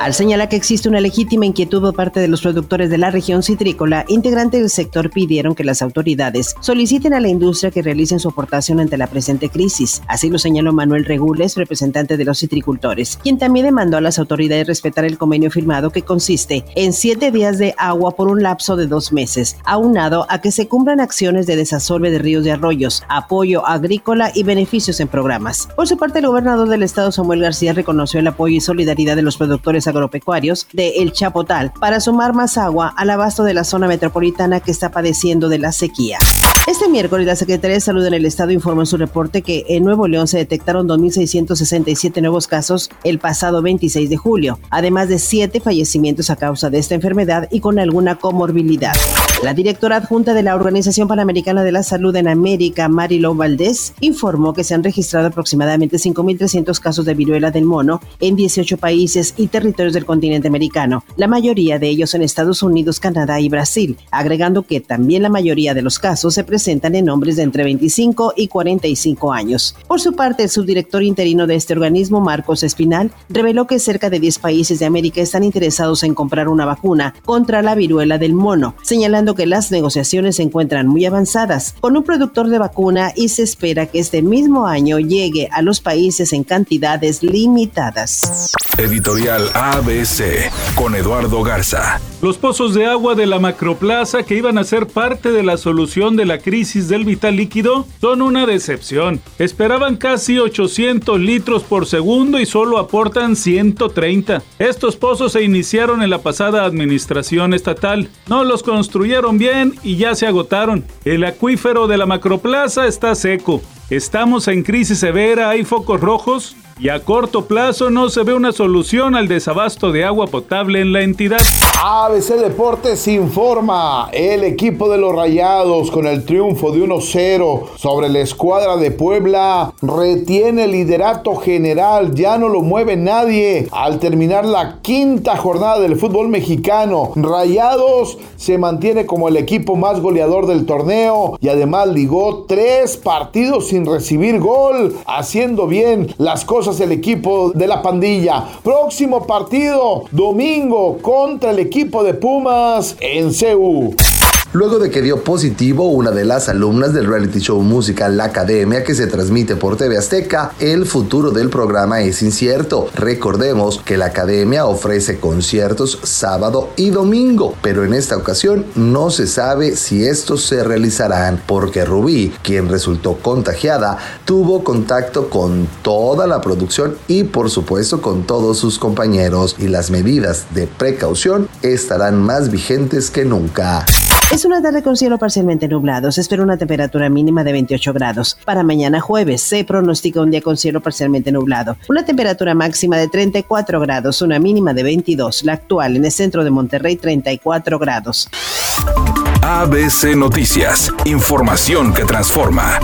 al señalar que existe una legítima inquietud por parte de los productores de la región citrícola, integrantes del sector pidieron que las autoridades soliciten a la industria que realicen su aportación ante la presente crisis. Así lo señaló Manuel Regules, representante de los citricultores, quien también demandó a las autoridades respetar el convenio firmado que consiste en siete días de agua por un lapso de dos meses, aunado a que se cumplan acciones de desasolve de ríos y arroyos, apoyo agrícola y beneficios en programas. Por su parte, el gobernador del estado Samuel García reconoció el apoyo y solidaridad de los productores agropecuarios de El Chapotal para sumar más agua al abasto de la zona metropolitana que está padeciendo de la sequía. Este miércoles, la Secretaría de Salud en el Estado informó en su reporte que en Nuevo León se detectaron 2.667 nuevos casos el pasado 26 de julio, además de siete fallecimientos a causa de esta enfermedad y con alguna comorbilidad. La directora adjunta de la Organización Panamericana de la Salud en América, Marilo Valdés, informó que se han registrado aproximadamente 5.300 casos de viruela del mono en 18 países y territorios del continente americano, la mayoría de ellos en Estados Unidos, Canadá y Brasil, agregando que también la mayoría de los casos se presentan en hombres de entre 25 y 45 años. Por su parte, el subdirector interino de este organismo, Marcos Espinal, reveló que cerca de 10 países de América están interesados en comprar una vacuna contra la viruela del mono, señalando que las negociaciones se encuentran muy avanzadas con un productor de vacuna y se espera que este mismo año llegue a los países en cantidades limitadas. Editorial ABC con Eduardo Garza. Los pozos de agua de la Macroplaza que iban a ser parte de la solución de la crisis del vital líquido son una decepción. Esperaban casi 800 litros por segundo y solo aportan 130. Estos pozos se iniciaron en la pasada administración estatal. No los construyeron bien y ya se agotaron. El acuífero de la Macroplaza está seco. Estamos en crisis severa, hay focos rojos y a corto plazo no se ve una solución al desabasto de agua potable en la entidad. ABC Deportes informa, el equipo de los Rayados con el triunfo de 1-0 sobre la escuadra de Puebla retiene el liderato general, ya no lo mueve nadie al terminar la quinta jornada del fútbol mexicano. Rayados se mantiene como el equipo más goleador del torneo y además ligó tres partidos sin recibir gol, haciendo bien las cosas el equipo de la pandilla. Próximo partido, domingo, contra el equipo de Pumas en CEU luego de que dio positivo una de las alumnas del reality show musical La Academia que se transmite por TV Azteca, el futuro del programa es incierto. Recordemos que la Academia ofrece conciertos sábado y domingo, pero en esta ocasión no se sabe si estos se realizarán porque Rubí, quien resultó contagiada, tuvo contacto con toda la producción y por supuesto con todos sus compañeros y las medidas de precaución estarán más vigentes que nunca. Es una tarde con cielo parcialmente nublado. Se espera una temperatura mínima de 28 grados. Para mañana jueves se pronostica un día con cielo parcialmente nublado. Una temperatura máxima de 34 grados, una mínima de 22. La actual en el centro de Monterrey 34 grados. ABC Noticias. Información que transforma.